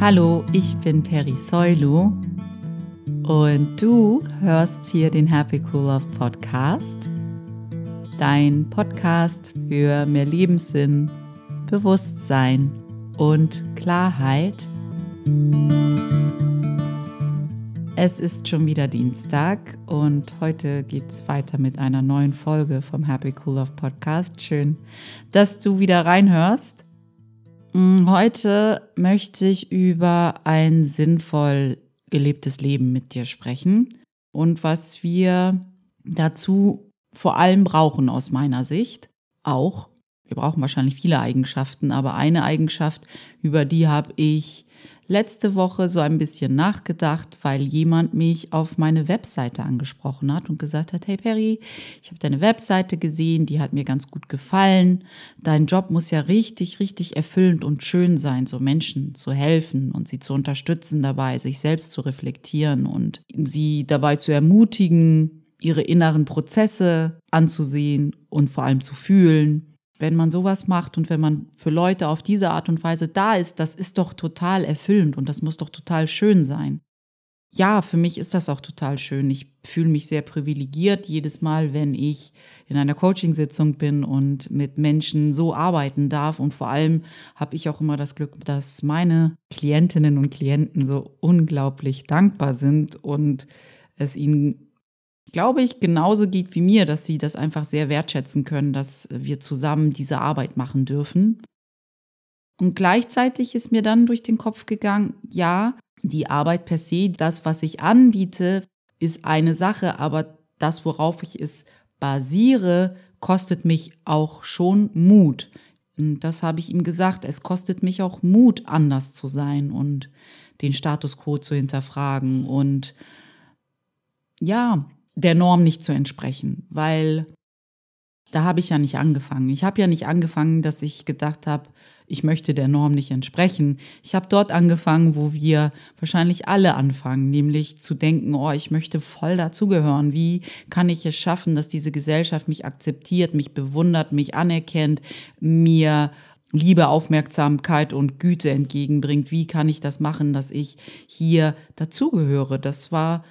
Hallo, ich bin Peri Soilu und du hörst hier den Happy Cool Love Podcast, dein Podcast für mehr Lebenssinn, Bewusstsein und Klarheit. Es ist schon wieder Dienstag und heute geht es weiter mit einer neuen Folge vom Happy Cool Love Podcast. Schön, dass du wieder reinhörst. Mm, heute möchte ich über ein sinnvoll gelebtes Leben mit dir sprechen und was wir dazu vor allem brauchen aus meiner Sicht. Auch, wir brauchen wahrscheinlich viele Eigenschaften, aber eine Eigenschaft, über die habe ich letzte Woche so ein bisschen nachgedacht, weil jemand mich auf meine Webseite angesprochen hat und gesagt hat, hey Perry, ich habe deine Webseite gesehen, die hat mir ganz gut gefallen. Dein Job muss ja richtig, richtig erfüllend und schön sein, so Menschen zu helfen und sie zu unterstützen dabei, sich selbst zu reflektieren und sie dabei zu ermutigen, ihre inneren Prozesse anzusehen und vor allem zu fühlen wenn man sowas macht und wenn man für Leute auf diese Art und Weise da ist, das ist doch total erfüllend und das muss doch total schön sein. Ja, für mich ist das auch total schön. Ich fühle mich sehr privilegiert jedes Mal, wenn ich in einer Coachingsitzung bin und mit Menschen so arbeiten darf. Und vor allem habe ich auch immer das Glück, dass meine Klientinnen und Klienten so unglaublich dankbar sind und es ihnen glaube ich, genauso geht wie mir, dass sie das einfach sehr wertschätzen können, dass wir zusammen diese Arbeit machen dürfen. Und gleichzeitig ist mir dann durch den Kopf gegangen, ja, die Arbeit per se, das, was ich anbiete, ist eine Sache, aber das, worauf ich es basiere, kostet mich auch schon Mut. Und das habe ich ihm gesagt, es kostet mich auch Mut, anders zu sein und den Status quo zu hinterfragen und ja, der Norm nicht zu entsprechen, weil da habe ich ja nicht angefangen. Ich habe ja nicht angefangen, dass ich gedacht habe, ich möchte der Norm nicht entsprechen. Ich habe dort angefangen, wo wir wahrscheinlich alle anfangen, nämlich zu denken, oh, ich möchte voll dazugehören. Wie kann ich es schaffen, dass diese Gesellschaft mich akzeptiert, mich bewundert, mich anerkennt, mir Liebe, Aufmerksamkeit und Güte entgegenbringt? Wie kann ich das machen, dass ich hier dazugehöre? Das war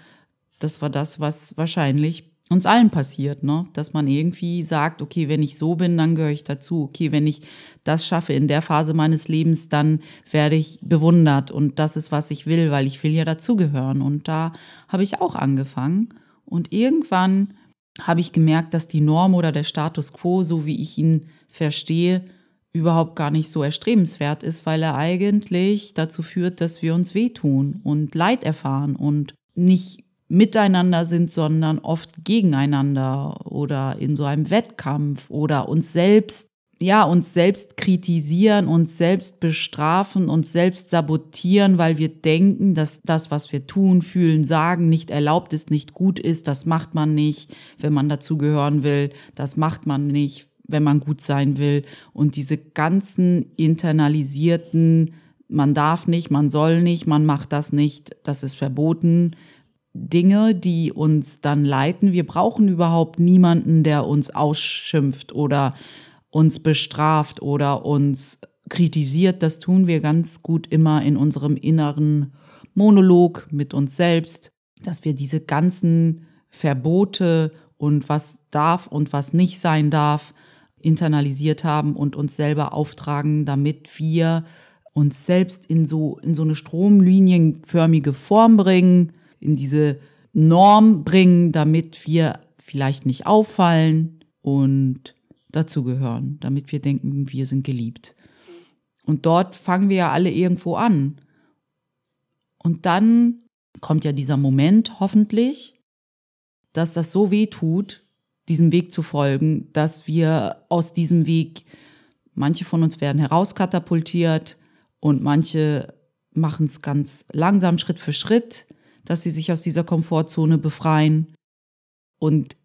das war das, was wahrscheinlich uns allen passiert, ne? Dass man irgendwie sagt, okay, wenn ich so bin, dann gehöre ich dazu. Okay, wenn ich das schaffe in der Phase meines Lebens, dann werde ich bewundert und das ist, was ich will, weil ich will ja dazugehören. Und da habe ich auch angefangen. Und irgendwann habe ich gemerkt, dass die Norm oder der Status quo, so wie ich ihn verstehe, überhaupt gar nicht so erstrebenswert ist, weil er eigentlich dazu führt, dass wir uns wehtun und Leid erfahren und nicht miteinander sind, sondern oft gegeneinander oder in so einem Wettkampf oder uns selbst, ja, uns selbst kritisieren, uns selbst bestrafen, uns selbst sabotieren, weil wir denken, dass das, was wir tun, fühlen, sagen, nicht erlaubt ist, nicht gut ist. Das macht man nicht, wenn man dazugehören will. Das macht man nicht, wenn man gut sein will. Und diese ganzen internalisierten, man darf nicht, man soll nicht, man macht das nicht, das ist verboten, Dinge, die uns dann leiten. Wir brauchen überhaupt niemanden, der uns ausschimpft oder uns bestraft oder uns kritisiert. Das tun wir ganz gut immer in unserem inneren Monolog mit uns selbst, dass wir diese ganzen Verbote und was darf und was nicht sein darf internalisiert haben und uns selber auftragen, damit wir uns selbst in so, in so eine stromlinienförmige Form bringen, in diese Norm bringen, damit wir vielleicht nicht auffallen und dazugehören, damit wir denken, wir sind geliebt. Und dort fangen wir ja alle irgendwo an. Und dann kommt ja dieser Moment, hoffentlich, dass das so weh tut, diesem Weg zu folgen, dass wir aus diesem Weg, manche von uns werden herauskatapultiert und manche machen es ganz langsam, Schritt für Schritt dass sie sich aus dieser Komfortzone befreien und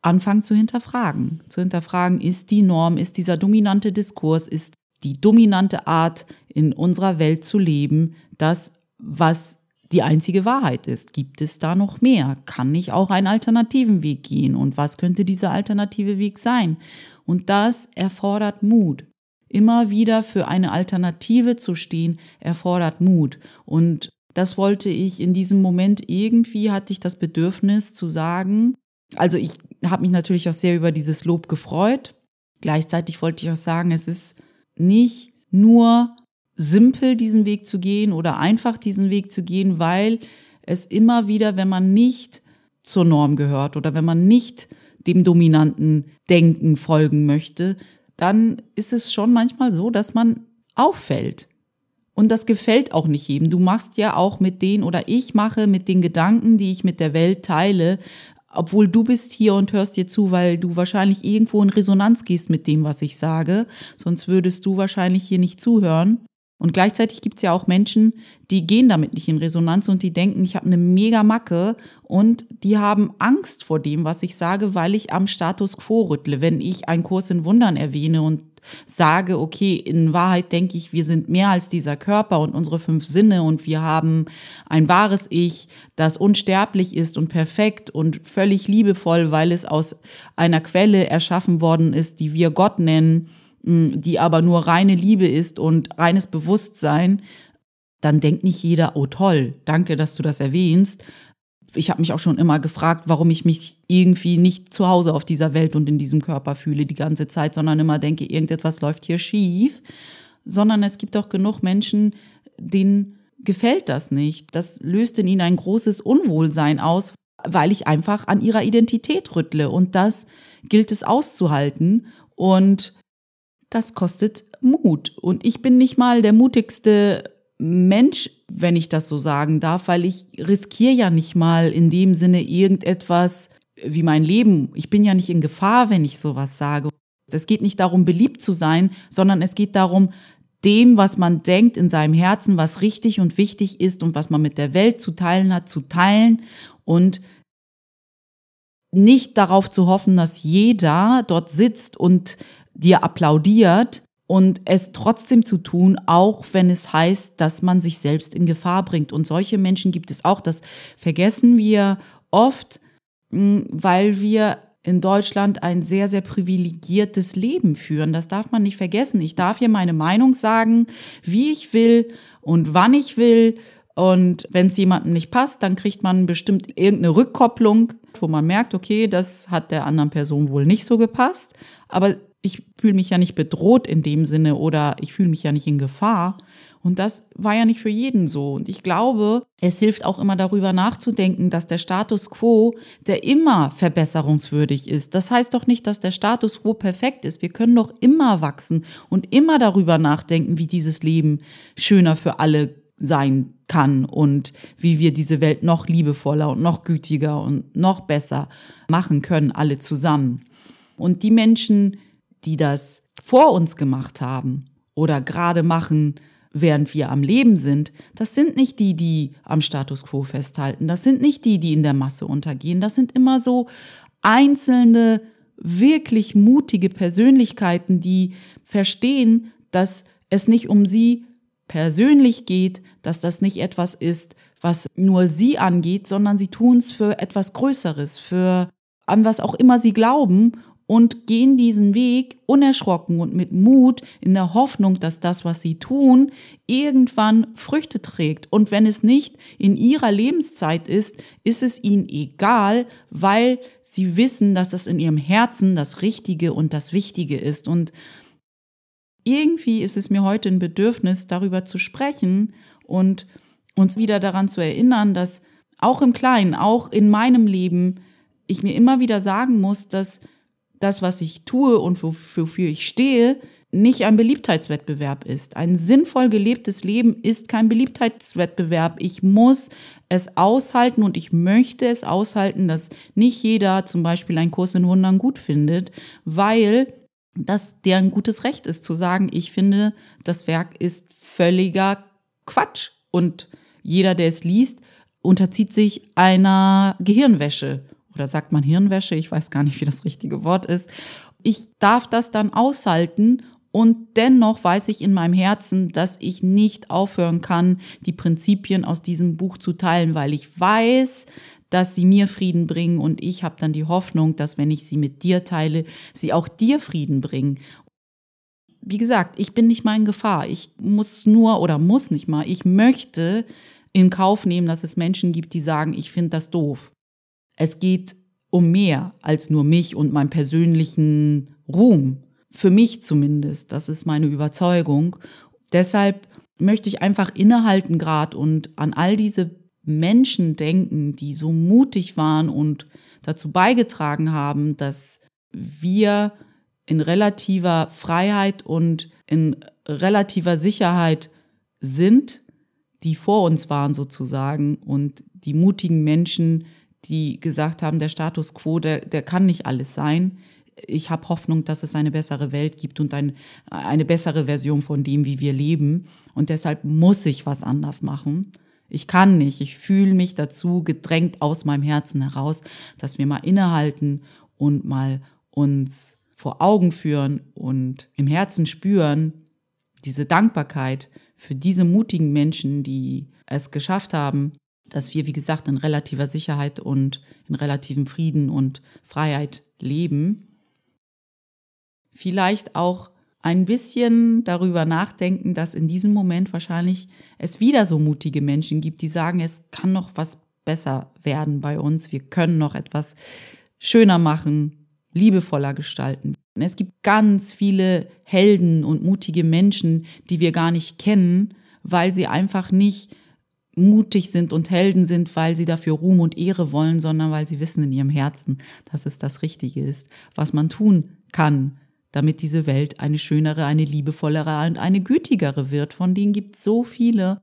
anfangen zu hinterfragen. Zu hinterfragen, ist die Norm, ist dieser dominante Diskurs, ist die dominante Art in unserer Welt zu leben, das, was die einzige Wahrheit ist. Gibt es da noch mehr? Kann ich auch einen alternativen Weg gehen? Und was könnte dieser alternative Weg sein? Und das erfordert Mut. immer wieder für eine Alternative zu stehen, erfordert Mut. Und das wollte ich in diesem Moment irgendwie, hatte ich das Bedürfnis zu sagen. Also ich habe mich natürlich auch sehr über dieses Lob gefreut. Gleichzeitig wollte ich auch sagen, es ist nicht nur simpel, diesen Weg zu gehen oder einfach diesen Weg zu gehen, weil es immer wieder, wenn man nicht zur Norm gehört oder wenn man nicht dem dominanten Denken folgen möchte, dann ist es schon manchmal so, dass man auffällt. Und das gefällt auch nicht jedem. Du machst ja auch mit den oder ich mache mit den Gedanken, die ich mit der Welt teile, obwohl du bist hier und hörst dir zu, weil du wahrscheinlich irgendwo in Resonanz gehst mit dem, was ich sage. Sonst würdest du wahrscheinlich hier nicht zuhören. Und gleichzeitig gibt es ja auch Menschen, die gehen damit nicht in Resonanz und die denken, ich habe eine mega Macke und die haben Angst vor dem, was ich sage, weil ich am Status quo rüttle. Wenn ich einen Kurs in Wundern erwähne und sage, okay, in Wahrheit denke ich, wir sind mehr als dieser Körper und unsere fünf Sinne und wir haben ein wahres Ich, das unsterblich ist und perfekt und völlig liebevoll, weil es aus einer Quelle erschaffen worden ist, die wir Gott nennen die aber nur reine Liebe ist und reines Bewusstsein, dann denkt nicht jeder, oh toll, danke, dass du das erwähnst. Ich habe mich auch schon immer gefragt, warum ich mich irgendwie nicht zu Hause auf dieser Welt und in diesem Körper fühle die ganze Zeit, sondern immer denke, irgendetwas läuft hier schief. Sondern es gibt auch genug Menschen, denen gefällt das nicht. Das löst in ihnen ein großes Unwohlsein aus, weil ich einfach an ihrer Identität rüttle. Und das gilt es auszuhalten. Und das kostet Mut. Und ich bin nicht mal der mutigste Mensch, wenn ich das so sagen darf, weil ich riskiere ja nicht mal in dem Sinne irgendetwas wie mein Leben. Ich bin ja nicht in Gefahr, wenn ich sowas sage. Es geht nicht darum, beliebt zu sein, sondern es geht darum, dem, was man denkt in seinem Herzen, was richtig und wichtig ist und was man mit der Welt zu teilen hat, zu teilen und nicht darauf zu hoffen, dass jeder dort sitzt und dir applaudiert und es trotzdem zu tun, auch wenn es heißt, dass man sich selbst in Gefahr bringt. Und solche Menschen gibt es auch. Das vergessen wir oft, hm, weil wir in Deutschland ein sehr, sehr privilegiertes Leben führen. Das darf man nicht vergessen. Ich darf hier meine Meinung sagen, wie ich will und wann ich will. Und wenn es jemandem nicht passt, dann kriegt man bestimmt irgendeine Rückkopplung, wo man merkt, okay, das hat der anderen Person wohl nicht so gepasst. Aber ich fühle mich ja nicht bedroht in dem Sinne oder ich fühle mich ja nicht in Gefahr. Und das war ja nicht für jeden so. Und ich glaube, es hilft auch immer darüber nachzudenken, dass der Status quo, der immer verbesserungswürdig ist. Das heißt doch nicht, dass der Status quo perfekt ist. Wir können doch immer wachsen und immer darüber nachdenken, wie dieses Leben schöner für alle sein kann und wie wir diese Welt noch liebevoller und noch gütiger und noch besser machen können, alle zusammen. Und die Menschen, die das vor uns gemacht haben oder gerade machen, während wir am Leben sind, das sind nicht die, die am Status quo festhalten, das sind nicht die, die in der Masse untergehen, das sind immer so einzelne, wirklich mutige Persönlichkeiten, die verstehen, dass es nicht um sie persönlich geht, dass das nicht etwas ist, was nur sie angeht, sondern sie tun es für etwas Größeres, für an was auch immer sie glauben und gehen diesen Weg unerschrocken und mit Mut in der Hoffnung, dass das, was sie tun, irgendwann Früchte trägt. Und wenn es nicht in ihrer Lebenszeit ist, ist es ihnen egal, weil sie wissen, dass es in ihrem Herzen das Richtige und das Wichtige ist. Und irgendwie ist es mir heute ein Bedürfnis, darüber zu sprechen und uns wieder daran zu erinnern, dass auch im Kleinen, auch in meinem Leben, ich mir immer wieder sagen muss, dass das, was ich tue und wofür ich stehe, nicht ein Beliebtheitswettbewerb ist. Ein sinnvoll gelebtes Leben ist kein Beliebtheitswettbewerb. Ich muss es aushalten und ich möchte es aushalten, dass nicht jeder zum Beispiel einen Kurs in Wundern gut findet, weil das deren gutes Recht ist zu sagen, ich finde, das Werk ist völliger Quatsch und jeder, der es liest, unterzieht sich einer Gehirnwäsche oder sagt man Hirnwäsche, ich weiß gar nicht, wie das richtige Wort ist. Ich darf das dann aushalten und dennoch weiß ich in meinem Herzen, dass ich nicht aufhören kann, die Prinzipien aus diesem Buch zu teilen, weil ich weiß, dass sie mir Frieden bringen und ich habe dann die Hoffnung, dass wenn ich sie mit dir teile, sie auch dir Frieden bringen. wie gesagt, ich bin nicht mal in Gefahr. Ich muss nur oder muss nicht mal, ich möchte in Kauf nehmen, dass es Menschen gibt, die sagen, ich finde das doof. Es geht um mehr als nur mich und meinen persönlichen Ruhm. Für mich zumindest. Das ist meine Überzeugung. Deshalb möchte ich einfach innehalten gerade und an all diese Menschen denken, die so mutig waren und dazu beigetragen haben, dass wir in relativer Freiheit und in relativer Sicherheit sind, die vor uns waren sozusagen und die mutigen Menschen, die gesagt haben, der Status quo, der, der kann nicht alles sein. Ich habe Hoffnung, dass es eine bessere Welt gibt und ein, eine bessere Version von dem, wie wir leben. Und deshalb muss ich was anders machen. Ich kann nicht. Ich fühle mich dazu gedrängt aus meinem Herzen heraus, dass wir mal innehalten und mal uns vor Augen führen und im Herzen spüren, diese Dankbarkeit für diese mutigen Menschen, die es geschafft haben, dass wir, wie gesagt, in relativer Sicherheit und in relativem Frieden und Freiheit leben. Vielleicht auch ein bisschen darüber nachdenken, dass in diesem Moment wahrscheinlich es wieder so mutige Menschen gibt, die sagen, es kann noch was besser werden bei uns, wir können noch etwas schöner machen, liebevoller gestalten. Es gibt ganz viele Helden und mutige Menschen, die wir gar nicht kennen, weil sie einfach nicht mutig sind und Helden sind, weil sie dafür Ruhm und Ehre wollen, sondern weil sie wissen in ihrem Herzen, dass es das Richtige ist, was man tun kann, damit diese Welt eine schönere, eine liebevollere und eine gütigere wird. Von denen gibt es so viele.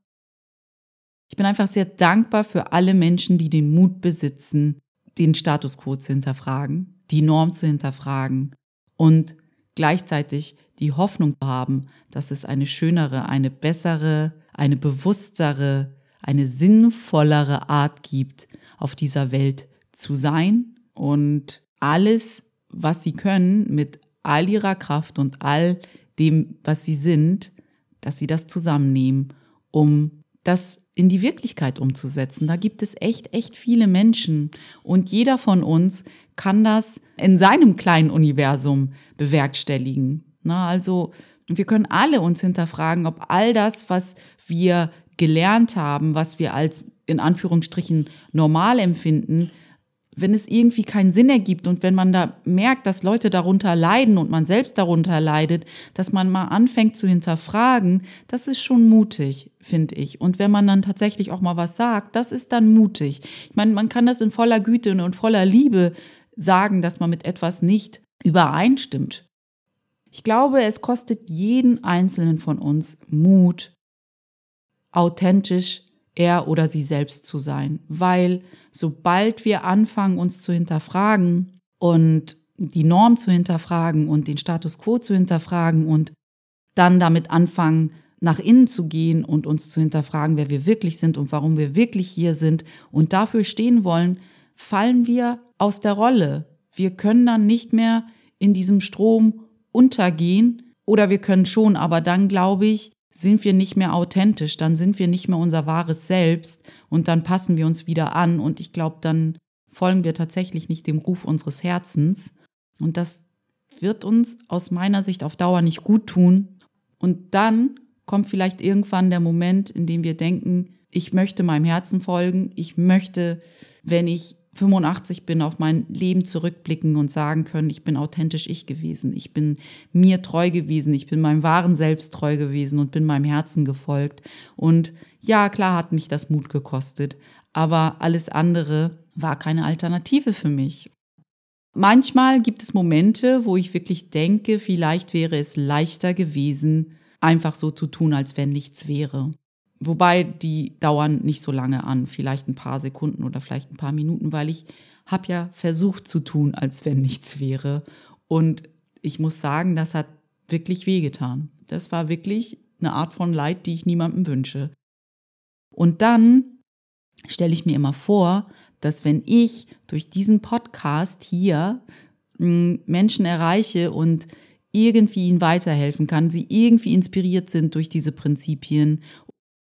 Ich bin einfach sehr dankbar für alle Menschen, die den Mut besitzen, den Status quo zu hinterfragen, die Norm zu hinterfragen und gleichzeitig die Hoffnung haben, dass es eine schönere, eine bessere, eine bewusstere, eine sinnvollere Art gibt, auf dieser Welt zu sein und alles, was sie können, mit all ihrer Kraft und all dem, was sie sind, dass sie das zusammennehmen, um das in die Wirklichkeit umzusetzen. Da gibt es echt, echt viele Menschen und jeder von uns kann das in seinem kleinen Universum bewerkstelligen. Na, also wir können alle uns hinterfragen, ob all das, was wir gelernt haben, was wir als in Anführungsstrichen normal empfinden, wenn es irgendwie keinen Sinn ergibt und wenn man da merkt, dass Leute darunter leiden und man selbst darunter leidet, dass man mal anfängt zu hinterfragen, das ist schon mutig, finde ich. Und wenn man dann tatsächlich auch mal was sagt, das ist dann mutig. Ich meine, man kann das in voller Güte und voller Liebe sagen, dass man mit etwas nicht übereinstimmt. Ich glaube, es kostet jeden Einzelnen von uns Mut, authentisch er oder sie selbst zu sein. Weil sobald wir anfangen, uns zu hinterfragen und die Norm zu hinterfragen und den Status quo zu hinterfragen und dann damit anfangen, nach innen zu gehen und uns zu hinterfragen, wer wir wirklich sind und warum wir wirklich hier sind und dafür stehen wollen, fallen wir aus der Rolle. Wir können dann nicht mehr in diesem Strom untergehen oder wir können schon, aber dann glaube ich, sind wir nicht mehr authentisch, dann sind wir nicht mehr unser wahres Selbst und dann passen wir uns wieder an und ich glaube, dann folgen wir tatsächlich nicht dem Ruf unseres Herzens. Und das wird uns aus meiner Sicht auf Dauer nicht gut tun. Und dann kommt vielleicht irgendwann der Moment, in dem wir denken, ich möchte meinem Herzen folgen, ich möchte, wenn ich 85 bin, auf mein Leben zurückblicken und sagen können, ich bin authentisch ich gewesen, ich bin mir treu gewesen, ich bin meinem wahren Selbst treu gewesen und bin meinem Herzen gefolgt. Und ja, klar hat mich das Mut gekostet, aber alles andere war keine Alternative für mich. Manchmal gibt es Momente, wo ich wirklich denke, vielleicht wäre es leichter gewesen, einfach so zu tun, als wenn nichts wäre. Wobei die dauern nicht so lange an, vielleicht ein paar Sekunden oder vielleicht ein paar Minuten, weil ich habe ja versucht zu tun, als wenn nichts wäre. Und ich muss sagen, das hat wirklich wehgetan. Das war wirklich eine Art von Leid, die ich niemandem wünsche. Und dann stelle ich mir immer vor, dass wenn ich durch diesen Podcast hier hm, Menschen erreiche und irgendwie ihnen weiterhelfen kann, sie irgendwie inspiriert sind durch diese Prinzipien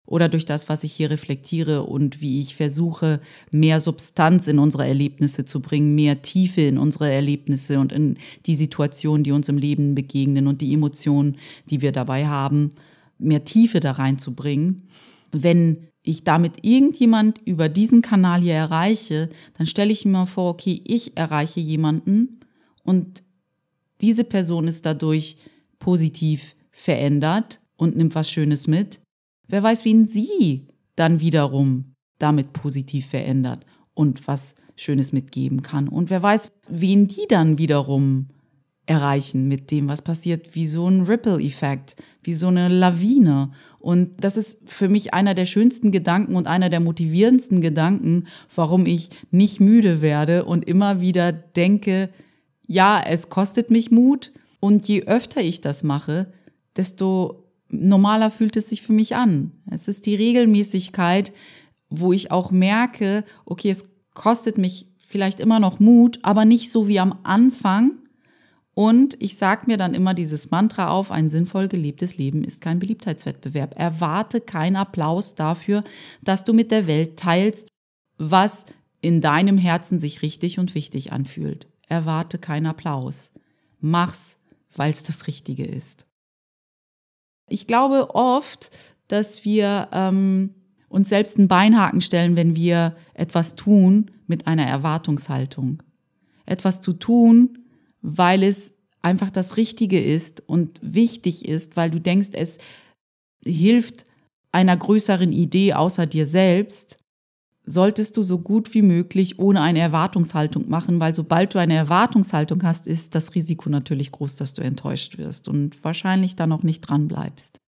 oder durch das, was ich hier reflektiere und wie ich versuche, mehr Substanz in unsere Erlebnisse zu bringen, mehr Tiefe in unsere Erlebnisse und in die Situationen, die uns im Leben begegnen und die Emotionen, die wir dabei haben, mehr Tiefe da reinzubringen. Wenn ich damit irgendjemand über diesen Kanal hier erreiche, dann stelle ich mir vor, okay, ich erreiche jemanden und diese Person ist dadurch positiv verändert und nimmt was Schönes mit Wer weiß, wen sie dann wiederum damit positiv verändert und was Schönes mitgeben kann. Und wer weiß, wen die dann wiederum erreichen mit dem, was passiert, wie so ein Ripple-Effekt, wie so eine Lawine. Und das ist für mich einer der schönsten Gedanken und einer der motivierendsten Gedanken, warum ich nicht müde werde und immer wieder denke, ja, es kostet mich Mut. Und je öfter ich das mache, desto normaler fühlt es sich für mich an. Es ist die Regelmäßigkeit, wo ich auch merke, okay, es kostet mich vielleicht immer noch Mut, aber nicht so wie am Anfang. Und ich sage mir dann immer dieses Mantra auf, ein sinnvoll gelebtes Leben ist kein Beliebtheitswettbewerb. Erwarte keinen Applaus dafür, dass du mit der Welt teilst, was in deinem Herzen sich richtig und wichtig anfühlt. Erwarte keinen Applaus. Mach's, weil es das Richtige ist. Ich glaube oft, dass wir ähm, uns selbst einen Beinhaken stellen, wenn wir etwas tun mit einer Erwartungshaltung. Etwas zu tun, weil es einfach das Richtige ist und wichtig ist, weil du denkst, es hilft einer größeren Idee außer dir selbst, solltest du so gut wie möglich ohne eine Erwartungshaltung machen, weil sobald du eine Erwartungshaltung hast, ist das Risiko natürlich groß, dass du enttäuscht wirst und wahrscheinlich dann auch nicht dran bleibst.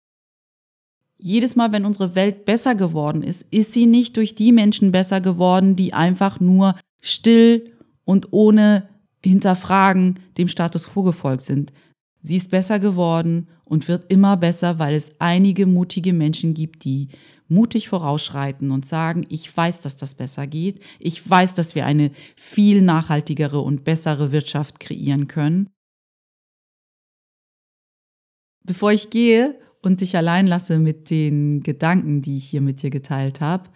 Jedes Mal, wenn unsere Welt besser geworden ist, ist sie nicht durch die Menschen besser geworden, die einfach nur still und ohne Hinterfragen dem Status quo gefolgt sind. Sie ist besser geworden und wird immer besser, weil es einige mutige Menschen gibt, die mutig vorausschreiten und sagen, ich weiß, dass das besser geht. Ich weiß, dass wir eine viel nachhaltigere und bessere Wirtschaft kreieren können. Bevor ich gehe und dich allein lasse mit den Gedanken, die ich hier mit dir geteilt habe,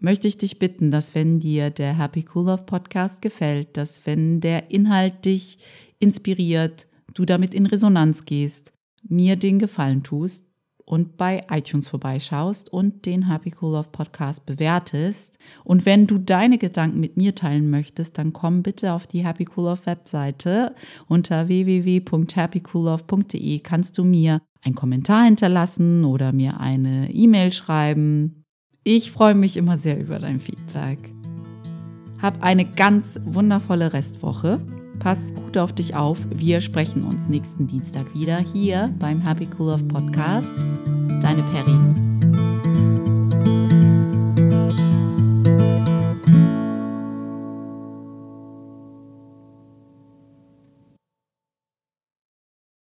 möchte ich dich bitten, dass wenn dir der Happy Cool Love Podcast gefällt, dass wenn der Inhalt dich inspiriert, du damit in Resonanz gehst, mir den Gefallen tust und bei iTunes vorbeischaust und den Happy Cool Love Podcast bewertest. Und wenn du deine Gedanken mit mir teilen möchtest, dann komm bitte auf die Happy Cool Love Webseite unter www.happycoollove.de kannst du mir einen Kommentar hinterlassen oder mir eine E-Mail schreiben. Ich freue mich immer sehr über dein Feedback. Hab eine ganz wundervolle Restwoche Pass gut auf dich auf. Wir sprechen uns nächsten Dienstag wieder hier beim Happy Cool Off Podcast. Deine Perry.